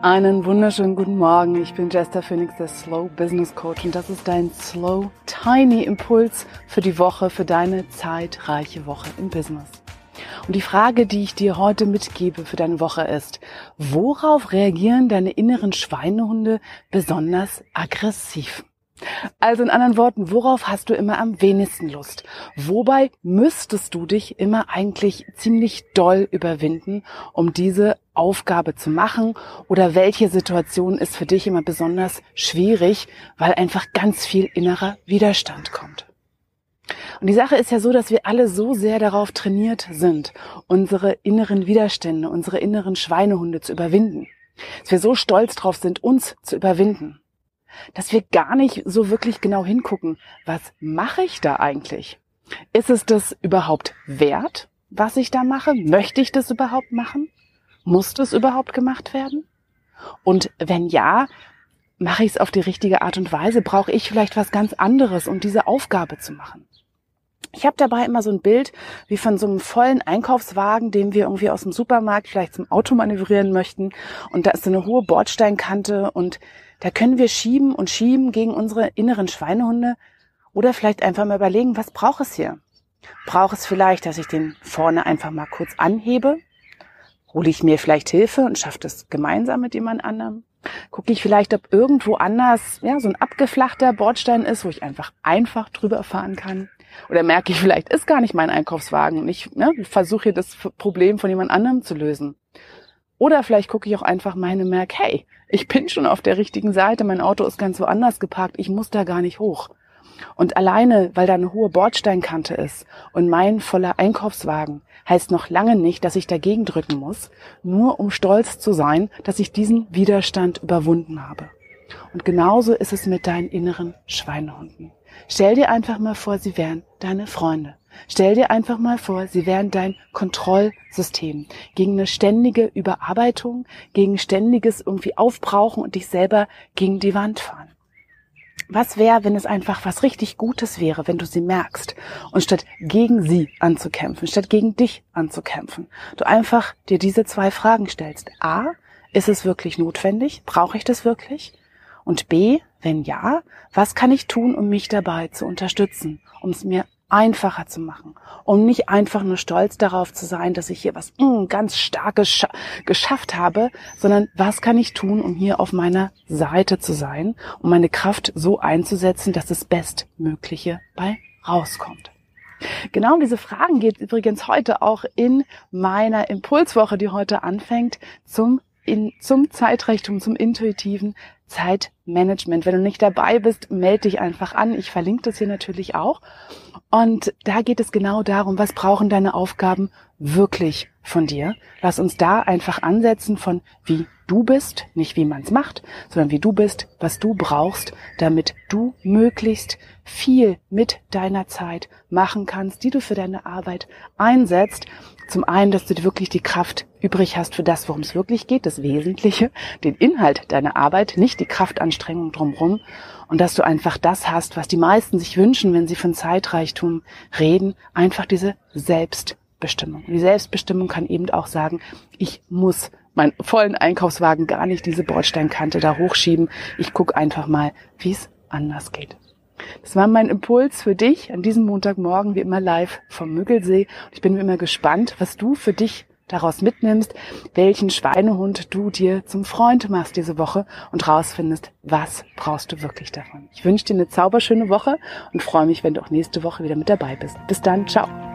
Einen wunderschönen guten Morgen. Ich bin Jester Phoenix, der Slow Business Coach und das ist dein Slow Tiny Impuls für die Woche, für deine zeitreiche Woche im Business. Und die Frage, die ich dir heute mitgebe für deine Woche ist, worauf reagieren deine inneren Schweinehunde besonders aggressiv? Also in anderen Worten, worauf hast du immer am wenigsten Lust? Wobei müsstest du dich immer eigentlich ziemlich doll überwinden, um diese Aufgabe zu machen? Oder welche Situation ist für dich immer besonders schwierig, weil einfach ganz viel innerer Widerstand kommt? Und die Sache ist ja so, dass wir alle so sehr darauf trainiert sind, unsere inneren Widerstände, unsere inneren Schweinehunde zu überwinden. Dass wir so stolz drauf sind, uns zu überwinden dass wir gar nicht so wirklich genau hingucken, was mache ich da eigentlich? Ist es das überhaupt wert, was ich da mache? Möchte ich das überhaupt machen? Muss das überhaupt gemacht werden? Und wenn ja, mache ich es auf die richtige Art und Weise? Brauche ich vielleicht was ganz anderes, um diese Aufgabe zu machen? Ich habe dabei immer so ein Bild wie von so einem vollen Einkaufswagen, den wir irgendwie aus dem Supermarkt vielleicht zum Auto manövrieren möchten. Und da ist so eine hohe Bordsteinkante und da können wir schieben und schieben gegen unsere inneren Schweinehunde oder vielleicht einfach mal überlegen, was braucht es hier? Braucht es vielleicht, dass ich den vorne einfach mal kurz anhebe? Hole ich mir vielleicht Hilfe und schaffe das gemeinsam mit jemand anderem? Gucke ich vielleicht, ob irgendwo anders ja, so ein abgeflachter Bordstein ist, wo ich einfach einfach drüber fahren kann? Oder merke ich, vielleicht ist gar nicht mein Einkaufswagen und ich ne, versuche hier das Problem von jemand anderem zu lösen. Oder vielleicht gucke ich auch einfach meine merke, hey, ich bin schon auf der richtigen Seite, mein Auto ist ganz woanders geparkt, ich muss da gar nicht hoch. Und alleine, weil da eine hohe Bordsteinkante ist und mein voller Einkaufswagen, heißt noch lange nicht, dass ich dagegen drücken muss, nur um stolz zu sein, dass ich diesen Widerstand überwunden habe. Und genauso ist es mit deinen inneren Schweinehunden. Stell dir einfach mal vor, sie wären deine Freunde. Stell dir einfach mal vor, sie wären dein Kontrollsystem gegen eine ständige Überarbeitung, gegen ständiges irgendwie Aufbrauchen und dich selber gegen die Wand fahren. Was wäre, wenn es einfach was richtig Gutes wäre, wenn du sie merkst und statt gegen sie anzukämpfen, statt gegen dich anzukämpfen, du einfach dir diese zwei Fragen stellst. A, ist es wirklich notwendig? Brauche ich das wirklich? Und B, wenn ja, was kann ich tun, um mich dabei zu unterstützen, um es mir einfacher zu machen, um nicht einfach nur stolz darauf zu sein, dass ich hier was mm, ganz Starkes scha geschafft habe, sondern was kann ich tun, um hier auf meiner Seite zu sein, um meine Kraft so einzusetzen, dass das Bestmögliche bei rauskommt. Genau um diese Fragen geht übrigens heute auch in meiner Impulswoche, die heute anfängt, zum in, zum Zeitreichtum, zum intuitiven Zeitmanagement. Wenn du nicht dabei bist, melde dich einfach an. Ich verlinke das hier natürlich auch. Und da geht es genau darum, was brauchen deine Aufgaben wirklich von dir. Lass uns da einfach ansetzen von wie du bist, nicht wie man es macht, sondern wie du bist, was du brauchst, damit du möglichst viel mit deiner Zeit machen kannst, die du für deine Arbeit einsetzt. Zum einen, dass du wirklich die Kraft übrig hast für das, worum es wirklich geht, das Wesentliche, den Inhalt deiner Arbeit, nicht die Kraftanstrengung drumherum und dass du einfach das hast, was die meisten sich wünschen, wenn sie von Zeitreichtum reden, einfach diese Selbstbestimmung. Und die Selbstbestimmung kann eben auch sagen, ich muss meinen vollen Einkaufswagen gar nicht diese Bordsteinkante da hochschieben. Ich gucke einfach mal, wie es anders geht. Das war mein Impuls für dich an diesem Montagmorgen, wie immer live vom Müggelsee. ich bin immer gespannt, was du für dich daraus mitnimmst, welchen Schweinehund du dir zum Freund machst diese Woche und rausfindest, was brauchst du wirklich davon. Ich wünsche dir eine zauberschöne Woche und freue mich, wenn du auch nächste Woche wieder mit dabei bist. Bis dann, ciao.